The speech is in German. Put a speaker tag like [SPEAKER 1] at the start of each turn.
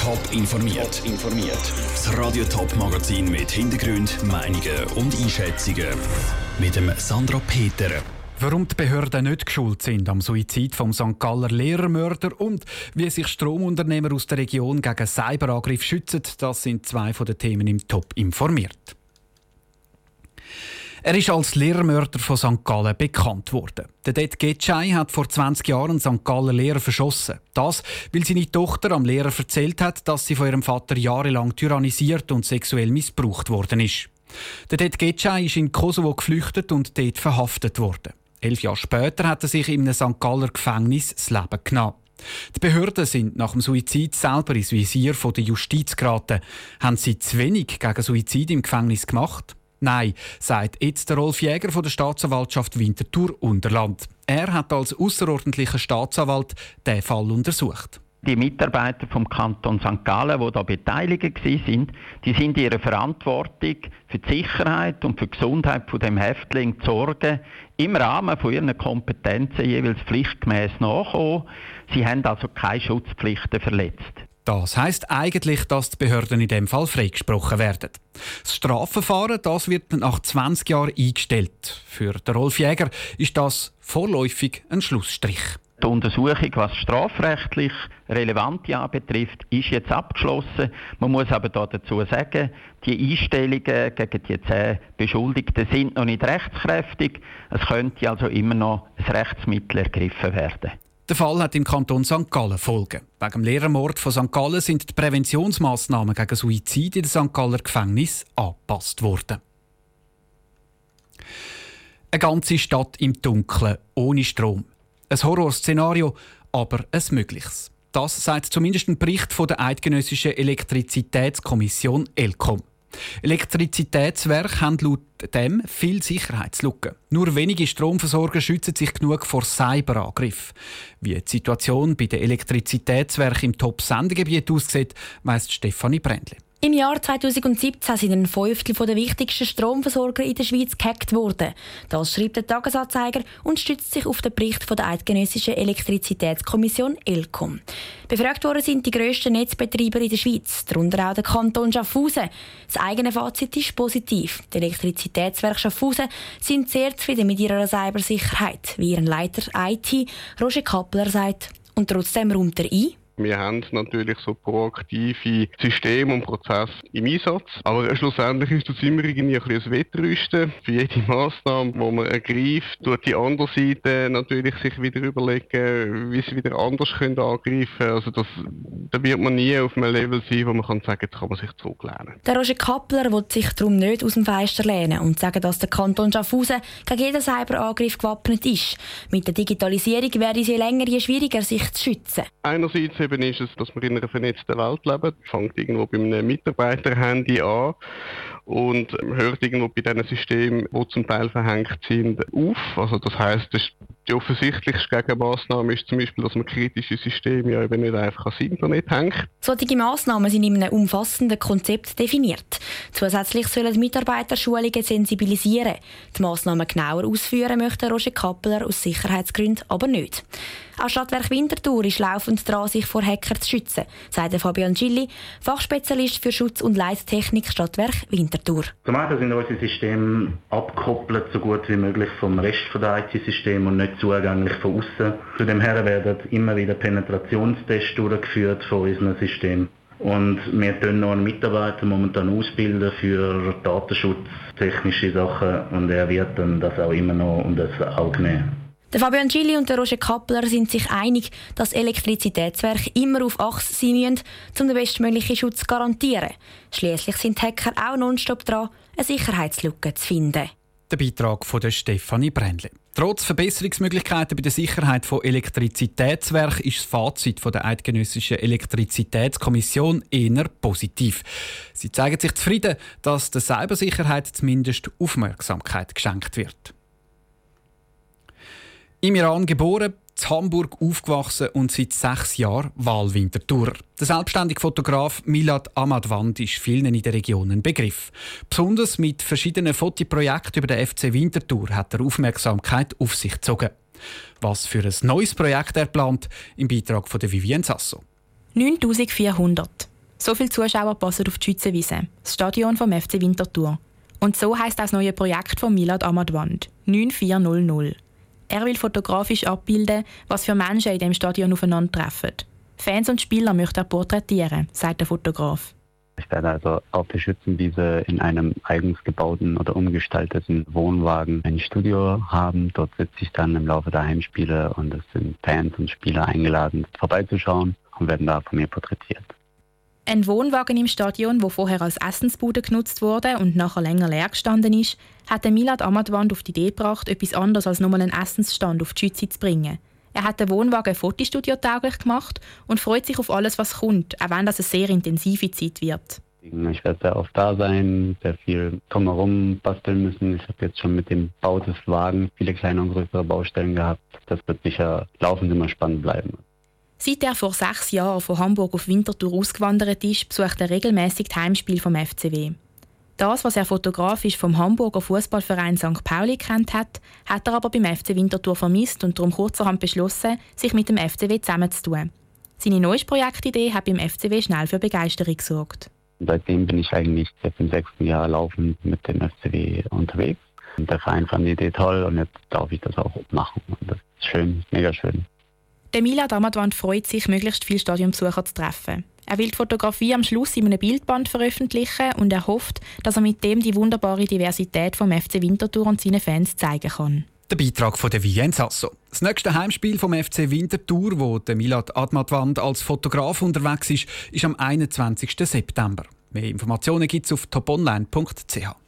[SPEAKER 1] Top informiert. informiert. Das Radio Top Magazin mit Hintergrund, Meinungen und Einschätzungen mit dem Sandra Peter.
[SPEAKER 2] Warum die Behörden nicht geschuld sind am Suizid vom St. Galler Lehrermörder und wie sich Stromunternehmer aus der Region gegen Cyberangriff schützen, das sind zwei von den Themen im Top informiert. Er ist als Lehrermörder von St. Gallen bekannt worden. Der Det Getschei hat vor 20 Jahren St. Gallen Lehrer verschossen. Das, weil seine Tochter am Lehrer erzählt hat, dass sie von ihrem Vater jahrelang tyrannisiert und sexuell missbraucht worden ist. Der Det Getschei ist in Kosovo geflüchtet und dort verhaftet worden. Elf Jahre später hat er sich in einem St. Galler Gefängnis das Leben genommen. Die Behörden sind nach dem Suizid selber ins Visier der Justiz geraten. Haben sie zu wenig gegen Suizid im Gefängnis gemacht? Nein, sagt jetzt der Rolf Jäger von der Staatsanwaltschaft Winterthur Unterland. Er hat als außerordentlicher Staatsanwalt den Fall untersucht.
[SPEAKER 3] Die Mitarbeiter vom Kanton St. Gallen, die da beteiligt sind, die sind ihrer Verantwortung für die Sicherheit und für die Gesundheit von dem Häftling zu sorgen, im Rahmen von ihren Kompetenzen jeweils pflichtgemäß nachkommen. Sie haben also keine Schutzpflichten verletzt.
[SPEAKER 2] Das heißt eigentlich, dass die Behörden in dem Fall freigesprochen werden. Das Strafverfahren das wird nach 20 Jahren eingestellt. Für den Rolf Jäger ist das vorläufig ein Schlussstrich.
[SPEAKER 3] Die Untersuchung, was strafrechtlich relevant betrifft, ist jetzt abgeschlossen. Man muss aber dazu sagen, die Einstellungen gegen die zehn Beschuldigten sind noch nicht rechtskräftig. Es könnte also immer noch ein Rechtsmittel ergriffen werden.
[SPEAKER 2] Der Fall hat im Kanton St. Gallen Folgen. Wegen dem Lehrermord von St. Gallen sind die Präventionsmaßnahmen gegen Suizid in den St. Galler Gefängnis angepasst worden. Eine ganze Stadt im Dunkeln, ohne Strom. Ein Horrorszenario, aber ein mögliches. Das sagt zumindest ein Bericht von der Eidgenössischen Elektrizitätskommission ELCOM. Elektrizitätswerke haben laut dem viel Sicherheitslücken. Nur wenige Stromversorger schützen sich genug vor Cyberangriff. Wie die Situation bei den Elektrizitätswerken im Top-Sendegebiet aussieht, weiss Stefanie Brändli.
[SPEAKER 4] Im Jahr 2017 sind ein Fünftel der wichtigsten Stromversorger in der Schweiz gehackt worden. Das schreibt der Tagesanzeiger und stützt sich auf den Bericht von der Eidgenössischen Elektrizitätskommission ELCOM. Befragt worden sind die grössten Netzbetreiber in der Schweiz, darunter auch der Kanton Schaffhausen. Das eigene Fazit ist positiv. Die Elektrizitätswerke Schaffhausen sind sehr zufrieden mit ihrer Cybersicherheit, wie ihren Leiter IT Roger Kappler sagt. Und trotzdem räumt er ein,
[SPEAKER 5] wir haben natürlich so proaktive Systeme und Prozesse im Einsatz. Aber schlussendlich ist das immer irgendwie ein, ein Wettrüsten. Für jede Maßnahme, die man ergreift, tut die andere Seite natürlich sich wieder überlegen, wie sie wieder anders können angreifen können. Also das, da wird man nie auf einem Level sein, wo man kann sagen, jetzt kann man sich zurücklehnen.
[SPEAKER 4] Der Roger Kappler will sich darum nicht aus dem Fenster lehnen und sagen, dass der Kanton Schaffhausen gegen jeden Cyberangriff gewappnet ist. Mit der Digitalisierung werde es je länger, je schwieriger, sich zu schützen.
[SPEAKER 5] Einerseits eben ist es, dass wir in einer vernetzten Welt leben. Fängt irgendwo bei einem Mitarbeiterhandy an und hört irgendwo bei diesen Systemen, die zum Teil verhängt sind, auf. Also das heißt, die offensichtlichste Gegenmaßnahme ist zum Beispiel, dass man kritische Systeme ja eben nicht einfach ans Internet hängt.
[SPEAKER 4] Solche Maßnahmen sind in einem umfassenden Konzept definiert. Zusätzlich sollen Mitarbeiter Schulungen sensibilisieren. Die Maßnahmen genauer ausführen möchte Roger Kappler aus Sicherheitsgründen aber nicht. Auch Stadtwerk Winterthur ist laufend dran, sich vor Hackern zu schützen, sagt Fabian Gilli, Fachspezialist für Schutz- und Leittechnik Stadtwerk Winterthur.
[SPEAKER 6] Zum einen sind unsere Systeme abgekoppelt, so gut wie möglich vom Rest der IT-Systeme und nicht zugänglich von außen. Zudem werden immer wieder Penetrationstests durchgeführt von unseren Systemen. Und wir tun noch einen Mitarbeiter momentan ausbilden für datenschutztechnische Sachen und er wird dann das auch immer noch unter das Auge nehmen.
[SPEAKER 4] Der Fabian Gilli und der Roger Kappler sind sich einig, dass Elektrizitätswerke immer auf Achse sein müssen, um den bestmöglichen Schutz zu garantieren. Schließlich sind Hacker auch nonstop dran, eine Sicherheitslücke zu finden.
[SPEAKER 2] Der Beitrag von der Stefanie Brändle. Trotz Verbesserungsmöglichkeiten bei der Sicherheit von Elektrizitätswerken ist das Fazit von der Eidgenössischen Elektrizitätskommission eher positiv. Sie zeigen sich zufrieden, dass der Cybersicherheit zumindest Aufmerksamkeit geschenkt wird. Im Iran geboren, in Hamburg aufgewachsen und seit sechs Jahren Wahlwintertour. Der selbstständige Fotograf Milad Ahmadwand ist vielen in der Region ein Begriff. Besonders mit verschiedenen Fotoprojekten über den FC Winterthur hat er Aufmerksamkeit auf sich gezogen. Was für ein neues Projekt er plant, im Beitrag von der Vivienne Sasso.
[SPEAKER 4] 9400
[SPEAKER 7] So viele Zuschauer passen auf die Schützenwiese, das Stadion vom FC Winterthur. Und so heißt das neue Projekt von Milad Amadwand, 9400. Er will fotografisch abbilden, was für Menschen in dem Stadion aufeinandertreffen. Fans und Spieler möchte er porträtieren, sagt der Fotograf.
[SPEAKER 8] Ich werde also auf der Schützenwiese in einem eigens gebauten oder umgestalteten Wohnwagen ein Studio haben. Dort sitze ich dann im Laufe der Heimspiele und es sind Fans und Spieler eingeladen, vorbeizuschauen und werden da von mir porträtiert.
[SPEAKER 7] Ein Wohnwagen im Stadion, wo vorher als Essensbude genutzt wurde und nachher länger leer gestanden ist, hat Milad Amadwand auf die Idee gebracht, etwas anderes als nur einen Essensstand auf die Schütze zu bringen. Er hat den Wohnwagen Fotostudio tauglich gemacht und freut sich auf alles, was kommt, auch wenn das eine sehr intensive Zeit wird.
[SPEAKER 8] Ich werde sehr oft da sein, sehr viel drumherum basteln müssen. Ich habe jetzt schon mit dem Bau des Wagens viele kleine und größere Baustellen gehabt. Das wird sicher laufend immer spannend bleiben.
[SPEAKER 7] Seit er vor sechs Jahren von Hamburg auf Winterthur ausgewandert ist, besucht er regelmäßig Heimspiel vom FCW. Das, was er fotografisch vom Hamburger Fußballverein St. Pauli kennt hat, hat er aber beim FC Winterthur vermisst und darum kurzerhand beschlossen, sich mit dem FCW zusammenzutun. Seine neueste Projektidee hat beim FCW schnell für Begeisterung gesorgt.
[SPEAKER 8] Seitdem bin ich eigentlich jetzt im sechsten Jahr laufend mit dem FCW unterwegs. Der Verein fand die Idee toll und jetzt darf ich das auch machen. Und das ist schön, mega schön.
[SPEAKER 7] Der Milad Amadwand freut sich, möglichst viele Stadionbesucher zu treffen. Er will die Fotografie am Schluss in einem Bildband veröffentlichen und er hofft, dass er mit dem die wunderbare Diversität vom FC Winterthur und seinen Fans zeigen kann.
[SPEAKER 2] Der Beitrag von der Vien Sasso. Das nächste Heimspiel vom FC Winterthur, wo der Milad Admatwand als Fotograf unterwegs ist, ist am 21. September. Mehr Informationen gibt es auf toponline.ch.